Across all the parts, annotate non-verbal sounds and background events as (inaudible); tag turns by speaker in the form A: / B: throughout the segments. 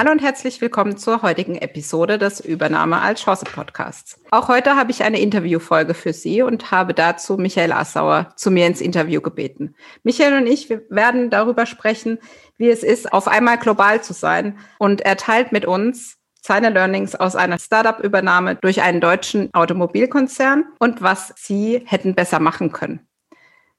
A: Hallo und herzlich willkommen zur heutigen Episode des Übernahme als Chance Podcasts. Auch heute habe ich eine Interviewfolge für Sie und habe dazu Michael Assauer zu mir ins Interview gebeten. Michael und ich werden darüber sprechen, wie es ist, auf einmal global zu sein. Und er teilt mit uns seine Learnings aus einer Startup-Übernahme durch einen deutschen Automobilkonzern und was Sie hätten besser machen können.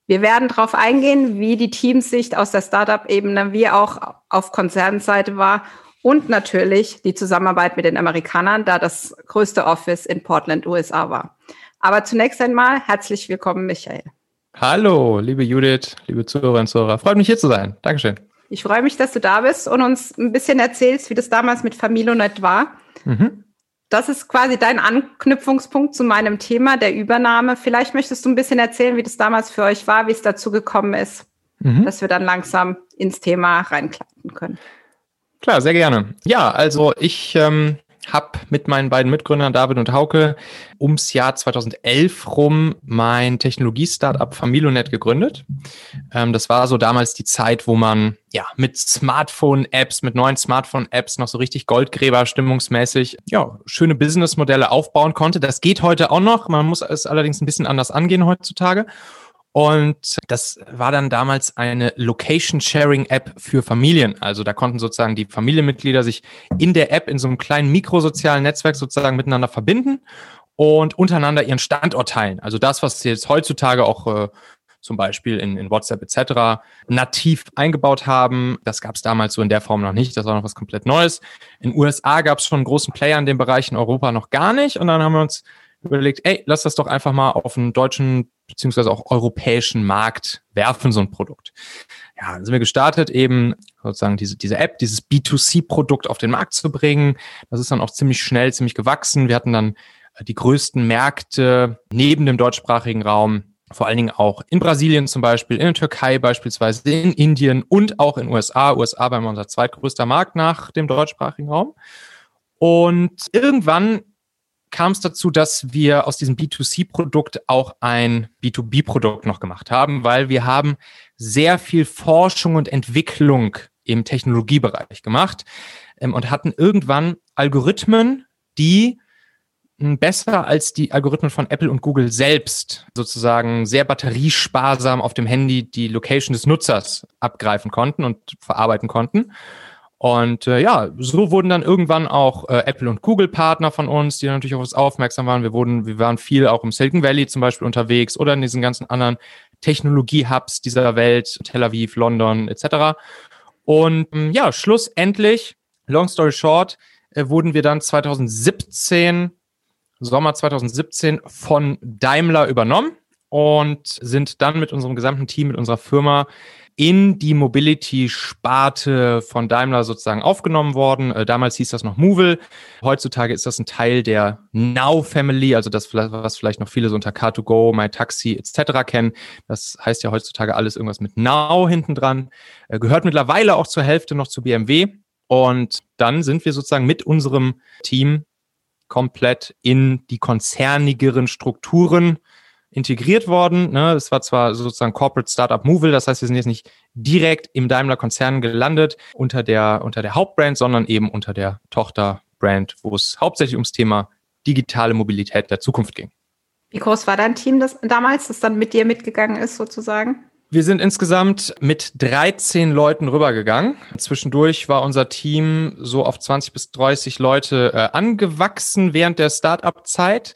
A: Wir werden darauf eingehen, wie die Teamsicht aus der Startup-Ebene wie auch auf Konzernseite war und natürlich die Zusammenarbeit mit den Amerikanern, da das größte Office in Portland, USA war. Aber zunächst einmal herzlich willkommen, Michael.
B: Hallo, liebe Judith, liebe Zuhörerinnen und Zuhörer. Freut mich hier zu sein. Dankeschön.
A: Ich freue mich, dass du da bist und uns ein bisschen erzählst, wie das damals mit Familionet war. Mhm. Das ist quasi dein Anknüpfungspunkt zu meinem Thema der Übernahme. Vielleicht möchtest du ein bisschen erzählen, wie das damals für euch war, wie es dazu gekommen ist, mhm. dass wir dann langsam ins Thema reinkleiden können.
B: Klar, sehr gerne. Ja, also ich ähm, habe mit meinen beiden Mitgründern David und Hauke ums Jahr 2011 rum mein Technologie-Startup Familonet gegründet. Ähm, das war so damals die Zeit, wo man ja mit Smartphone-Apps, mit neuen Smartphone-Apps noch so richtig Goldgräber stimmungsmäßig ja schöne Businessmodelle aufbauen konnte. Das geht heute auch noch. Man muss es allerdings ein bisschen anders angehen heutzutage. Und das war dann damals eine Location-Sharing-App für Familien. Also da konnten sozusagen die Familienmitglieder sich in der App in so einem kleinen mikrosozialen Netzwerk sozusagen miteinander verbinden und untereinander ihren Standort teilen. Also das, was jetzt heutzutage auch äh, zum Beispiel in, in WhatsApp etc. nativ eingebaut haben. Das gab es damals so in der Form noch nicht. Das war noch was komplett Neues. In USA gab es schon großen Player in dem Bereich, in Europa noch gar nicht. Und dann haben wir uns überlegt, ey, lass das doch einfach mal auf einen deutschen beziehungsweise auch europäischen Markt werfen, so ein Produkt. Ja, dann sind wir gestartet, eben sozusagen diese, diese App, dieses B2C-Produkt auf den Markt zu bringen. Das ist dann auch ziemlich schnell, ziemlich gewachsen. Wir hatten dann äh, die größten Märkte neben dem deutschsprachigen Raum, vor allen Dingen auch in Brasilien zum Beispiel, in der Türkei beispielsweise, in Indien und auch in USA. USA war immer unser zweitgrößter Markt nach dem deutschsprachigen Raum. Und irgendwann kam es dazu, dass wir aus diesem B2C-Produkt auch ein B2B-Produkt noch gemacht haben, weil wir haben sehr viel Forschung und Entwicklung im Technologiebereich gemacht ähm, und hatten irgendwann Algorithmen, die hm, besser als die Algorithmen von Apple und Google selbst sozusagen sehr batteriesparsam auf dem Handy die Location des Nutzers abgreifen konnten und verarbeiten konnten. Und äh, ja, so wurden dann irgendwann auch äh, Apple und Google Partner von uns, die natürlich auf uns aufmerksam waren. Wir wurden, wir waren viel auch im Silicon Valley zum Beispiel unterwegs oder in diesen ganzen anderen Technologie-Hubs dieser Welt, Tel Aviv, London etc. Und ähm, ja, schlussendlich, long story short, äh, wurden wir dann 2017, Sommer 2017 von Daimler übernommen und sind dann mit unserem gesamten Team, mit unserer Firma in die Mobility-Sparte von Daimler sozusagen aufgenommen worden. Äh, damals hieß das noch Movil. Heutzutage ist das ein Teil der Now Family, also das, was vielleicht noch viele so unter Car2Go, MyTaxi etc. kennen. Das heißt ja heutzutage alles irgendwas mit Now hinten dran. Äh, gehört mittlerweile auch zur Hälfte noch zu BMW. Und dann sind wir sozusagen mit unserem Team komplett in die konzernigeren Strukturen integriert worden. Ne? Das war zwar sozusagen Corporate Startup Movil, das heißt, wir sind jetzt nicht direkt im Daimler-Konzern gelandet unter der, unter der Hauptbrand, sondern eben unter der Tochterbrand, wo es hauptsächlich ums Thema digitale Mobilität der Zukunft ging.
A: Wie groß war dein Team das damals, das dann mit dir mitgegangen ist, sozusagen?
B: Wir sind insgesamt mit 13 Leuten rübergegangen. Zwischendurch war unser Team so auf 20 bis 30 Leute äh, angewachsen während der Startup-Zeit.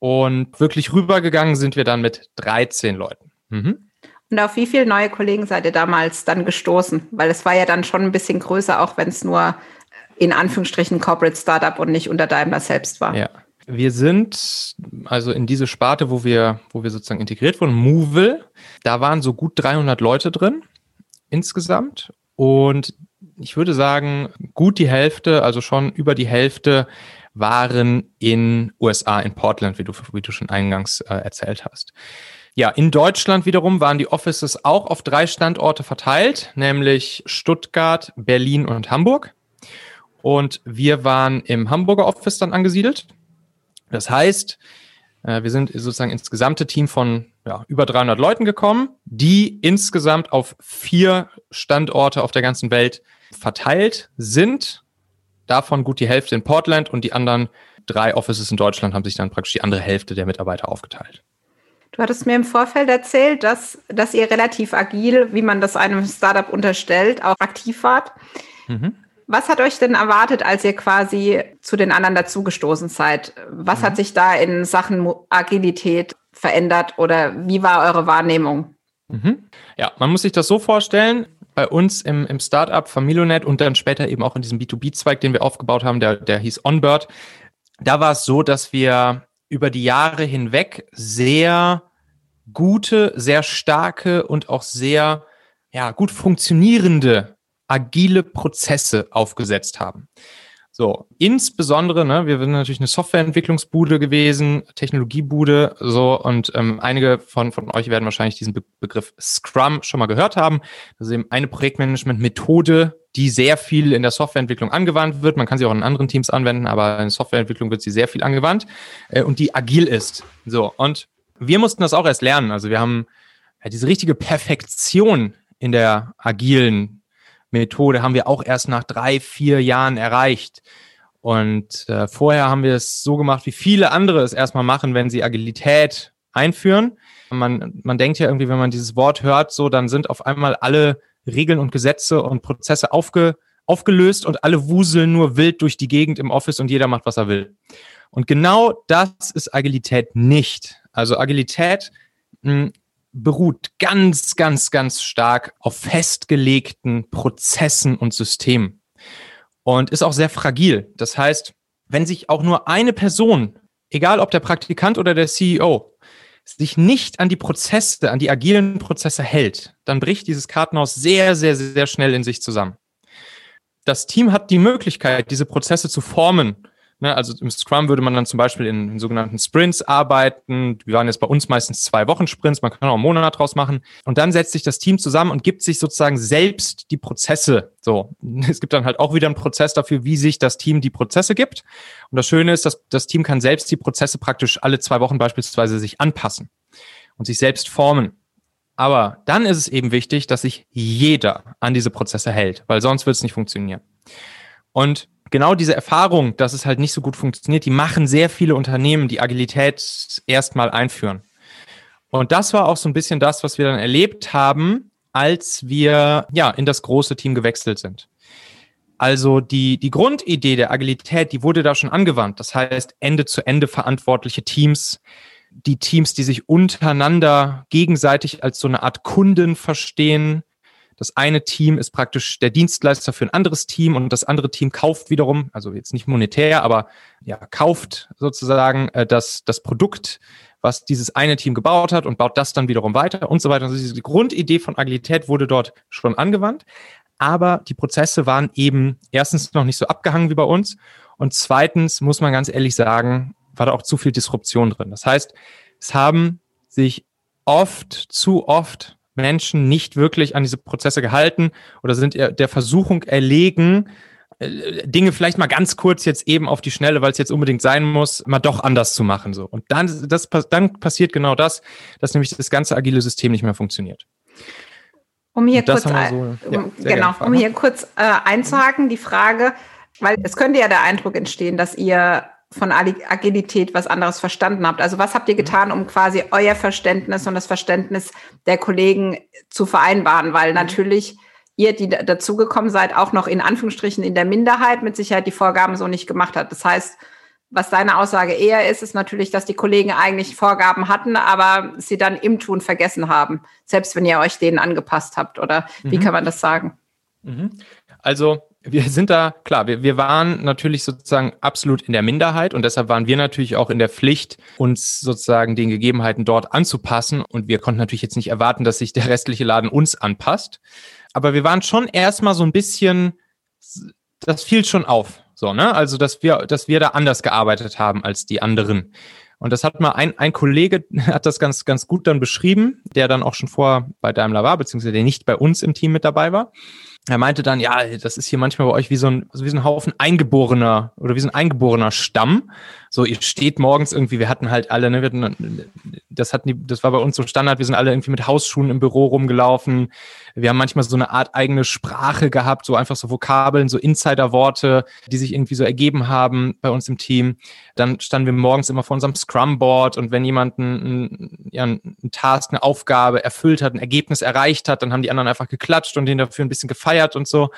B: Und wirklich rübergegangen sind wir dann mit 13 Leuten. Mhm.
A: Und auf wie viele neue Kollegen seid ihr damals dann gestoßen? Weil es war ja dann schon ein bisschen größer, auch wenn es nur in Anführungsstrichen Corporate Startup und nicht unter Daimler selbst war.
B: Ja. Wir sind also in diese Sparte, wo wir, wo wir sozusagen integriert wurden, Movil. Da waren so gut 300 Leute drin insgesamt. Und ich würde sagen, gut die Hälfte, also schon über die Hälfte waren in USA, in Portland, wie du, wie du schon eingangs äh, erzählt hast. Ja, in Deutschland wiederum waren die Offices auch auf drei Standorte verteilt, nämlich Stuttgart, Berlin und Hamburg. Und wir waren im Hamburger Office dann angesiedelt. Das heißt, äh, wir sind sozusagen ins gesamte Team von ja, über 300 Leuten gekommen, die insgesamt auf vier Standorte auf der ganzen Welt verteilt sind. Davon gut die Hälfte in Portland und die anderen drei Offices in Deutschland haben sich dann praktisch die andere Hälfte der Mitarbeiter aufgeteilt.
A: Du hattest mir im Vorfeld erzählt, dass, dass ihr relativ agil, wie man das einem Startup unterstellt, auch aktiv wart. Mhm. Was hat euch denn erwartet, als ihr quasi zu den anderen dazugestoßen seid? Was mhm. hat sich da in Sachen Agilität verändert oder wie war eure Wahrnehmung?
B: Mhm. Ja, man muss sich das so vorstellen. Bei uns im, im Startup Familionet und dann später eben auch in diesem B2B-Zweig, den wir aufgebaut haben, der, der hieß Onbird, da war es so, dass wir über die Jahre hinweg sehr gute, sehr starke und auch sehr ja, gut funktionierende agile Prozesse aufgesetzt haben. So, insbesondere, ne, wir sind natürlich eine Softwareentwicklungsbude gewesen, Technologiebude, so, und ähm, einige von, von euch werden wahrscheinlich diesen Be Begriff Scrum schon mal gehört haben. Das ist eben eine Projektmanagement-Methode, die sehr viel in der Softwareentwicklung angewandt wird. Man kann sie auch in anderen Teams anwenden, aber in der Softwareentwicklung wird sie sehr viel angewandt äh, und die agil ist. So, und wir mussten das auch erst lernen. Also wir haben ja, diese richtige Perfektion in der agilen Methode haben wir auch erst nach drei, vier Jahren erreicht. Und äh, vorher haben wir es so gemacht, wie viele andere es erstmal machen, wenn sie Agilität einführen. Man, man denkt ja irgendwie, wenn man dieses Wort hört, so, dann sind auf einmal alle Regeln und Gesetze und Prozesse aufge, aufgelöst und alle wuseln nur wild durch die Gegend im Office und jeder macht, was er will. Und genau das ist Agilität nicht. Also Agilität mh, hm, beruht ganz, ganz, ganz stark auf festgelegten Prozessen und Systemen und ist auch sehr fragil. Das heißt, wenn sich auch nur eine Person, egal ob der Praktikant oder der CEO, sich nicht an die Prozesse, an die agilen Prozesse hält, dann bricht dieses Kartenhaus sehr, sehr, sehr schnell in sich zusammen. Das Team hat die Möglichkeit, diese Prozesse zu formen Ne, also im Scrum würde man dann zum Beispiel in, in, sogenannten Sprints arbeiten. Wir waren jetzt bei uns meistens zwei Wochen Sprints, man kann auch einen Monat draus machen. Und dann setzt sich das Team zusammen und gibt sich sozusagen selbst die Prozesse. So, (laughs) es gibt dann halt auch wieder einen Prozess dafür, wie sich das Team die Prozesse gibt. Und das Schöne ist, dass das Team kann selbst die Prozesse praktisch alle zwei Wochen beispielsweise sich anpassen und sich selbst formen. Aber dann ist es eben wichtig, dass sich jeder an diese Prozesse hält, weil sonst wird es nicht funktionieren. Und genau diese Erfahrung, dass es halt nicht so gut funktioniert, die machen sehr viele Unternehmen, die Agilität erstmal einführen. Und das war auch so ein bisschen das, was wir dann erlebt haben, als wir ja in das große Team gewechselt sind. Also die, die Grundidee der Agilität, die wurde da schon angewandt. Das heißt, Ende zu Ende verantwortliche Teams, die Teams, die sich untereinander gegenseitig als so eine Art Kunden verstehen, das eine Team ist praktisch der Dienstleister für ein anderes Team und das andere Team kauft wiederum, also jetzt nicht monetär, aber ja, kauft sozusagen äh, das, das Produkt, was dieses eine Team gebaut hat und baut das dann wiederum weiter und so weiter. Also diese Grundidee von Agilität wurde dort schon angewandt, aber die Prozesse waren eben erstens noch nicht so abgehangen wie bei uns und zweitens muss man ganz ehrlich sagen, war da auch zu viel Disruption drin. Das heißt, es haben sich oft, zu oft Menschen nicht wirklich an diese Prozesse gehalten oder sind der Versuchung erlegen, äh, Dinge vielleicht mal ganz kurz jetzt eben auf die Schnelle, weil es jetzt unbedingt sein muss, mal doch anders zu machen. So. Und dann, das, dann passiert genau das, dass nämlich das ganze agile System nicht mehr funktioniert.
A: Um hier kurz, so, ja, genau, um hier kurz äh, einzuhaken, die Frage, weil es könnte ja der Eindruck entstehen, dass ihr von Agilität was anderes verstanden habt. Also was habt ihr mhm. getan, um quasi euer Verständnis und das Verständnis der Kollegen zu vereinbaren? Weil mhm. natürlich ihr, die dazugekommen seid, auch noch in Anführungsstrichen in der Minderheit mit Sicherheit die Vorgaben so nicht gemacht hat. Das heißt, was deine Aussage eher ist, ist natürlich, dass die Kollegen eigentlich Vorgaben hatten, aber sie dann im Tun vergessen haben, selbst wenn ihr euch denen angepasst habt. Oder wie mhm. kann man das sagen?
B: Mhm. Also wir sind da, klar, wir, wir waren natürlich sozusagen absolut in der Minderheit und deshalb waren wir natürlich auch in der Pflicht, uns sozusagen den Gegebenheiten dort anzupassen. Und wir konnten natürlich jetzt nicht erwarten, dass sich der restliche Laden uns anpasst. Aber wir waren schon erstmal so ein bisschen, das fiel schon auf. So, ne? Also, dass wir, dass wir da anders gearbeitet haben als die anderen. Und das hat mal ein, ein Kollege (laughs) hat das ganz, ganz gut dann beschrieben, der dann auch schon vorher bei Daimler war, beziehungsweise der nicht bei uns im Team mit dabei war. Er meinte dann, ja, das ist hier manchmal bei euch wie so ein, wie so ein Haufen eingeborener oder wie so ein eingeborener Stamm. So, ihr steht morgens irgendwie, wir hatten halt alle, ne, hatten, das hatten das war bei uns so Standard, wir sind alle irgendwie mit Hausschuhen im Büro rumgelaufen. Wir haben manchmal so eine Art eigene Sprache gehabt, so einfach so Vokabeln, so Insider-Worte, die sich irgendwie so ergeben haben bei uns im Team. Dann standen wir morgens immer vor unserem Scrum-Board und wenn jemand einen, ja, einen Task, eine Aufgabe erfüllt hat, ein Ergebnis erreicht hat, dann haben die anderen einfach geklatscht und den dafür ein bisschen gefeiert und so.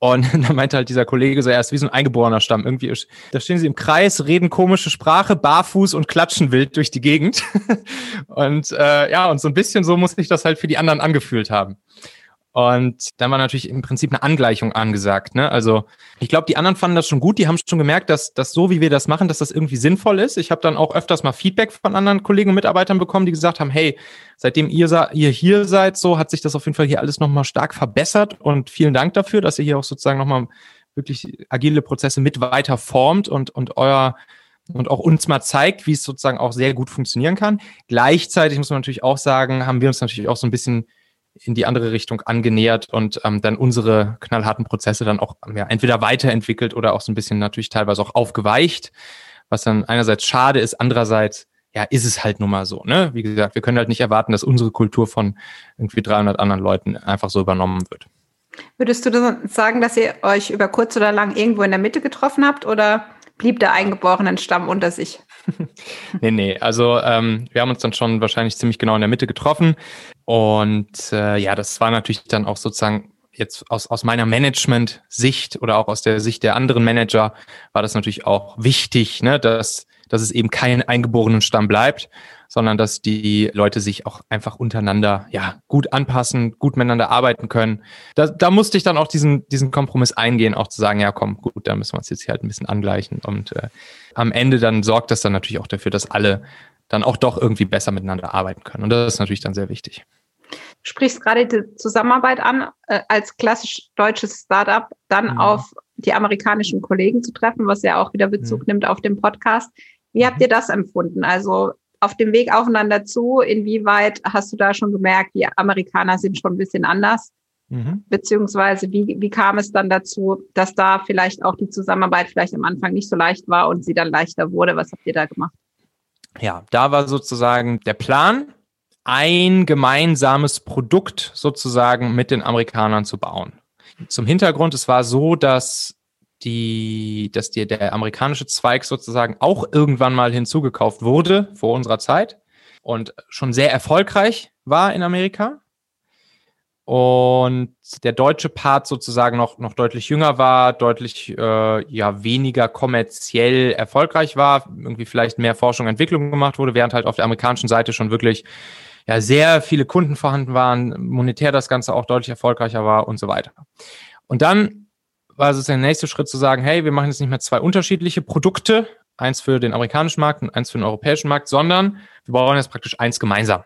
B: Und (laughs) dann meinte halt dieser Kollege so, er ist wie so ein eingeborener Stamm. Irgendwie, da stehen sie im Kreis, reden komische Sprache, barfuß und klatschen wild durch die Gegend. (laughs) und äh, ja, und so ein bisschen so muss sich das halt für die anderen angefühlt haben. Und dann war natürlich im Prinzip eine Angleichung angesagt. Ne? Also ich glaube, die anderen fanden das schon gut. Die haben schon gemerkt, dass, dass so wie wir das machen, dass das irgendwie sinnvoll ist. Ich habe dann auch öfters mal Feedback von anderen Kollegen und Mitarbeitern bekommen, die gesagt haben, hey, seitdem ihr, ihr hier seid, so hat sich das auf jeden Fall hier alles nochmal stark verbessert. Und vielen Dank dafür, dass ihr hier auch sozusagen nochmal wirklich agile Prozesse mit weiter formt und, und euer und auch uns mal zeigt, wie es sozusagen auch sehr gut funktionieren kann. Gleichzeitig muss man natürlich auch sagen, haben wir uns natürlich auch so ein bisschen in die andere Richtung angenähert und ähm, dann unsere knallharten Prozesse dann auch ja, entweder weiterentwickelt oder auch so ein bisschen natürlich teilweise auch aufgeweicht, was dann einerseits schade ist, andererseits ja, ist es halt nun mal so, ne? Wie gesagt, wir können halt nicht erwarten, dass unsere Kultur von irgendwie 300 anderen Leuten einfach so übernommen wird.
A: Würdest du sagen, dass ihr euch über kurz oder lang irgendwo in der Mitte getroffen habt oder blieb der eingeborenen Stamm unter sich? (laughs)
B: nee, nee, also ähm, wir haben uns dann schon wahrscheinlich ziemlich genau in der Mitte getroffen. Und äh, ja, das war natürlich dann auch sozusagen jetzt aus, aus meiner Management-Sicht oder auch aus der Sicht der anderen Manager war das natürlich auch wichtig, ne, dass, dass es eben kein eingeborenen Stamm bleibt, sondern dass die Leute sich auch einfach untereinander ja gut anpassen, gut miteinander arbeiten können. Da, da musste ich dann auch diesen, diesen Kompromiss eingehen, auch zu sagen, ja komm, gut, da müssen wir uns jetzt hier halt ein bisschen angleichen. Und äh, am Ende dann sorgt das dann natürlich auch dafür, dass alle dann auch doch irgendwie besser miteinander arbeiten können. Und das ist natürlich dann sehr wichtig.
A: Du sprichst gerade die Zusammenarbeit an, äh, als klassisch deutsches Startup dann mhm. auf die amerikanischen Kollegen zu treffen, was ja auch wieder Bezug mhm. nimmt auf den Podcast. Wie habt mhm. ihr das empfunden? Also auf dem Weg aufeinander zu, inwieweit hast du da schon gemerkt, die Amerikaner sind schon ein bisschen anders? Mhm. Beziehungsweise wie, wie kam es dann dazu, dass da vielleicht auch die Zusammenarbeit vielleicht am Anfang nicht so leicht war und sie dann leichter wurde? Was habt ihr da gemacht?
B: Ja, da war sozusagen der Plan, ein gemeinsames Produkt sozusagen mit den Amerikanern zu bauen. Zum Hintergrund, es war so, dass die, dass die, der amerikanische Zweig sozusagen auch irgendwann mal hinzugekauft wurde vor unserer Zeit und schon sehr erfolgreich war in Amerika. Und der deutsche Part sozusagen noch, noch deutlich jünger war, deutlich äh, ja, weniger kommerziell erfolgreich war, irgendwie vielleicht mehr Forschung und Entwicklung gemacht wurde, während halt auf der amerikanischen Seite schon wirklich ja, sehr viele Kunden vorhanden waren, monetär das Ganze auch deutlich erfolgreicher war und so weiter. Und dann war es der nächste Schritt zu sagen, hey, wir machen jetzt nicht mehr zwei unterschiedliche Produkte, eins für den amerikanischen Markt und eins für den europäischen Markt, sondern wir bauen jetzt praktisch eins gemeinsam.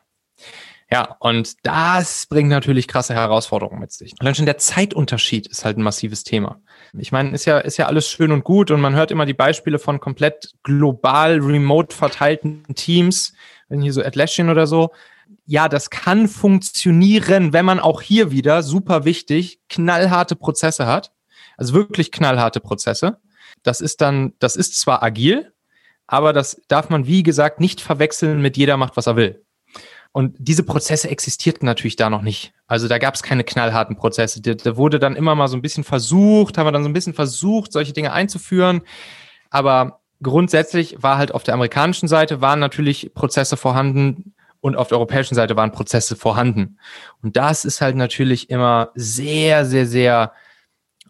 B: Ja, und das bringt natürlich krasse Herausforderungen mit sich. Allein schon der Zeitunterschied ist halt ein massives Thema. Ich meine, ist ja, ist ja alles schön und gut und man hört immer die Beispiele von komplett global remote verteilten Teams, wenn hier so Atlassian oder so. Ja, das kann funktionieren, wenn man auch hier wieder, super wichtig, knallharte Prozesse hat. Also wirklich knallharte Prozesse. Das ist dann, das ist zwar agil, aber das darf man, wie gesagt, nicht verwechseln mit jeder macht, was er will. Und diese Prozesse existierten natürlich da noch nicht. Also da gab es keine knallharten Prozesse. Da, wurde dann immer mal so ein bisschen versucht, haben wir dann so ein bisschen versucht, solche Dinge einzuführen. Aber grundsätzlich war halt auf der amerikanischen Seite waren natürlich Prozesse vorhanden und auf der europäischen Seite waren Prozesse vorhanden. Und das ist halt natürlich immer sehr, sehr, sehr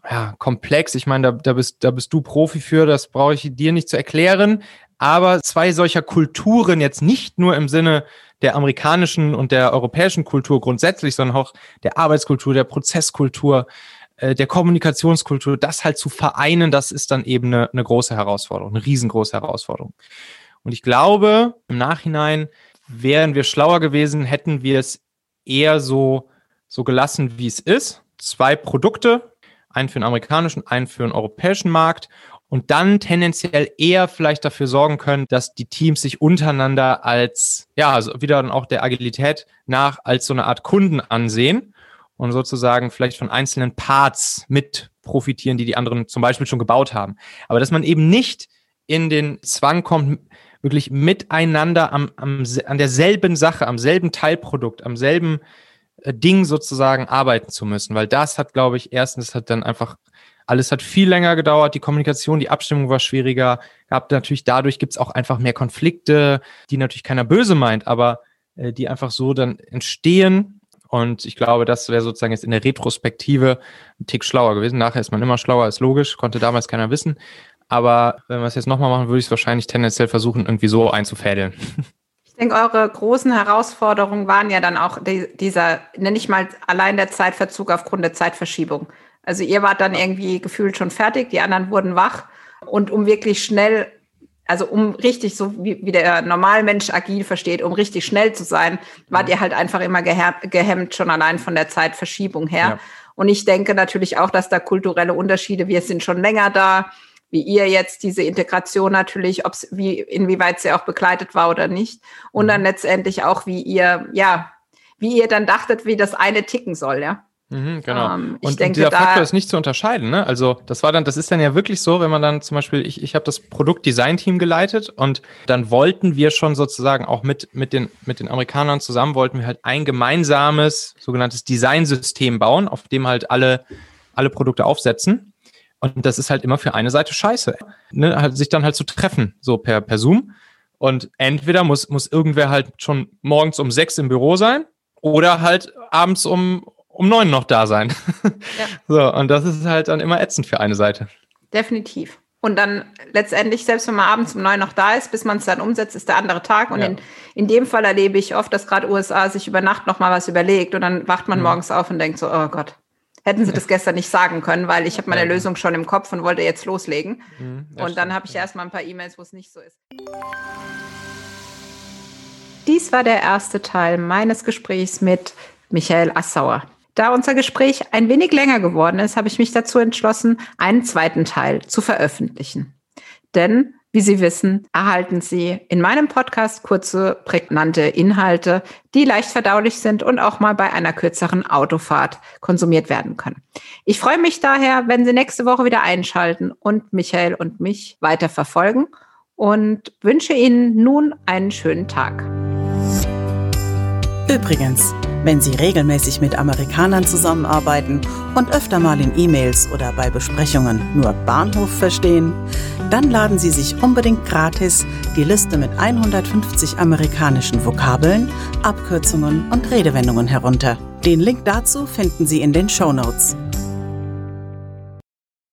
B: ja, komplex. Ich meine, da, da, bist, da bist du Profi für, das brauche ich dir nicht zu erklären. Aber zwei solcher Kulturen jetzt nicht nur im Sinne der amerikanischen und der europäischen Kultur grundsätzlich, sondern auch der Arbeitskultur, der Prozesskultur, äh, der Kommunikationskultur, das halt zu vereinen, das ist dann eben eine, eine große Herausforderung, eine riesengroße Herausforderung. Und ich glaube, im Nachhinein wären wir schlauer gewesen, hätten wir es eher so, so gelassen, wie es ist. Zwei Produkte, einen für den amerikanischen, einen für den europäischen Markt und dann tendenziell eher vielleicht dafür sorgen können, dass die Teams sich untereinander als, ja, also wieder dann auch der Agilität nach als so eine Art Kunden ansehen und sozusagen vielleicht von einzelnen Parts mit profitieren, die die anderen zum Beispiel schon gebaut haben. Aber dass man eben nicht in den Zwang kommt, wirklich miteinander am, am, an derselben Sache, am selben Teilprodukt, am selben Ding sozusagen arbeiten zu müssen, weil das hat, glaube ich, erstens hat dann einfach alles hat viel länger gedauert, die Kommunikation, die Abstimmung war schwieriger, gab natürlich dadurch gibt's auch einfach mehr Konflikte, die natürlich keiner böse meint, aber äh, die einfach so dann entstehen. Und ich glaube, das wäre sozusagen jetzt in der Retrospektive ein Tick schlauer gewesen. Nachher ist man immer schlauer, ist logisch, konnte damals keiner wissen. Aber wenn wir es jetzt nochmal machen, würde ich es wahrscheinlich tendenziell versuchen, irgendwie so einzufädeln. (laughs)
A: Ich denke, eure großen Herausforderungen waren ja dann auch die, dieser, nenne ich mal, allein der Zeitverzug aufgrund der Zeitverschiebung. Also ihr wart dann irgendwie gefühlt schon fertig, die anderen wurden wach. Und um wirklich schnell, also um richtig, so wie, wie der Normalmensch agil versteht, um richtig schnell zu sein, wart ihr halt einfach immer gehemmt, schon allein von der Zeitverschiebung her. Ja. Und ich denke natürlich auch, dass da kulturelle Unterschiede, wir sind schon länger da, wie ihr jetzt diese Integration natürlich, ob's, wie, inwieweit sie auch begleitet war oder nicht. Und dann mhm. letztendlich auch, wie ihr, ja, wie ihr dann dachtet, wie das eine ticken soll, ja.
B: Mhm, genau. Ähm, und, denke, und, dieser Faktor ist nicht zu unterscheiden. Ne? Also das war dann, das ist dann ja wirklich so, wenn man dann zum Beispiel, ich, ich habe das Produktdesign-Team geleitet und dann wollten wir schon sozusagen auch mit, mit, den, mit den Amerikanern zusammen, wollten wir halt ein gemeinsames sogenanntes Designsystem bauen, auf dem halt alle, alle Produkte aufsetzen. Und das ist halt immer für eine Seite scheiße. Ne? Halt, sich dann halt zu treffen, so per, per Zoom. Und entweder muss, muss irgendwer halt schon morgens um sechs im Büro sein oder halt abends um, um neun noch da sein. Ja. (laughs) So, und das ist halt dann immer ätzend für eine Seite.
A: Definitiv. Und dann letztendlich, selbst wenn man abends um neun noch da ist, bis man es dann umsetzt, ist der andere Tag. Und ja. in, in dem Fall erlebe ich oft, dass gerade USA sich über Nacht noch mal was überlegt und dann wacht man mhm. morgens auf und denkt so, oh Gott, hätten sie das gestern nicht sagen können, weil ich habe meine Lösung schon im Kopf und wollte jetzt loslegen. Mhm, und dann habe ich erst mal ein paar E-Mails, wo es nicht so ist. Dies war der erste Teil meines Gesprächs mit Michael Assauer. Da unser Gespräch ein wenig länger geworden ist, habe ich mich dazu entschlossen, einen zweiten Teil zu veröffentlichen. Denn, wie Sie wissen, erhalten Sie in meinem Podcast kurze, prägnante Inhalte, die leicht verdaulich sind und auch mal bei einer kürzeren Autofahrt konsumiert werden können. Ich freue mich daher, wenn Sie nächste Woche wieder einschalten und Michael und mich weiter verfolgen und wünsche Ihnen nun einen schönen Tag.
C: Übrigens, wenn Sie regelmäßig mit Amerikanern zusammenarbeiten und öfter mal in E-Mails oder bei Besprechungen nur Bahnhof verstehen, dann laden Sie sich unbedingt gratis die Liste mit 150 amerikanischen Vokabeln, Abkürzungen und Redewendungen herunter. Den Link dazu finden Sie in den Show Notes.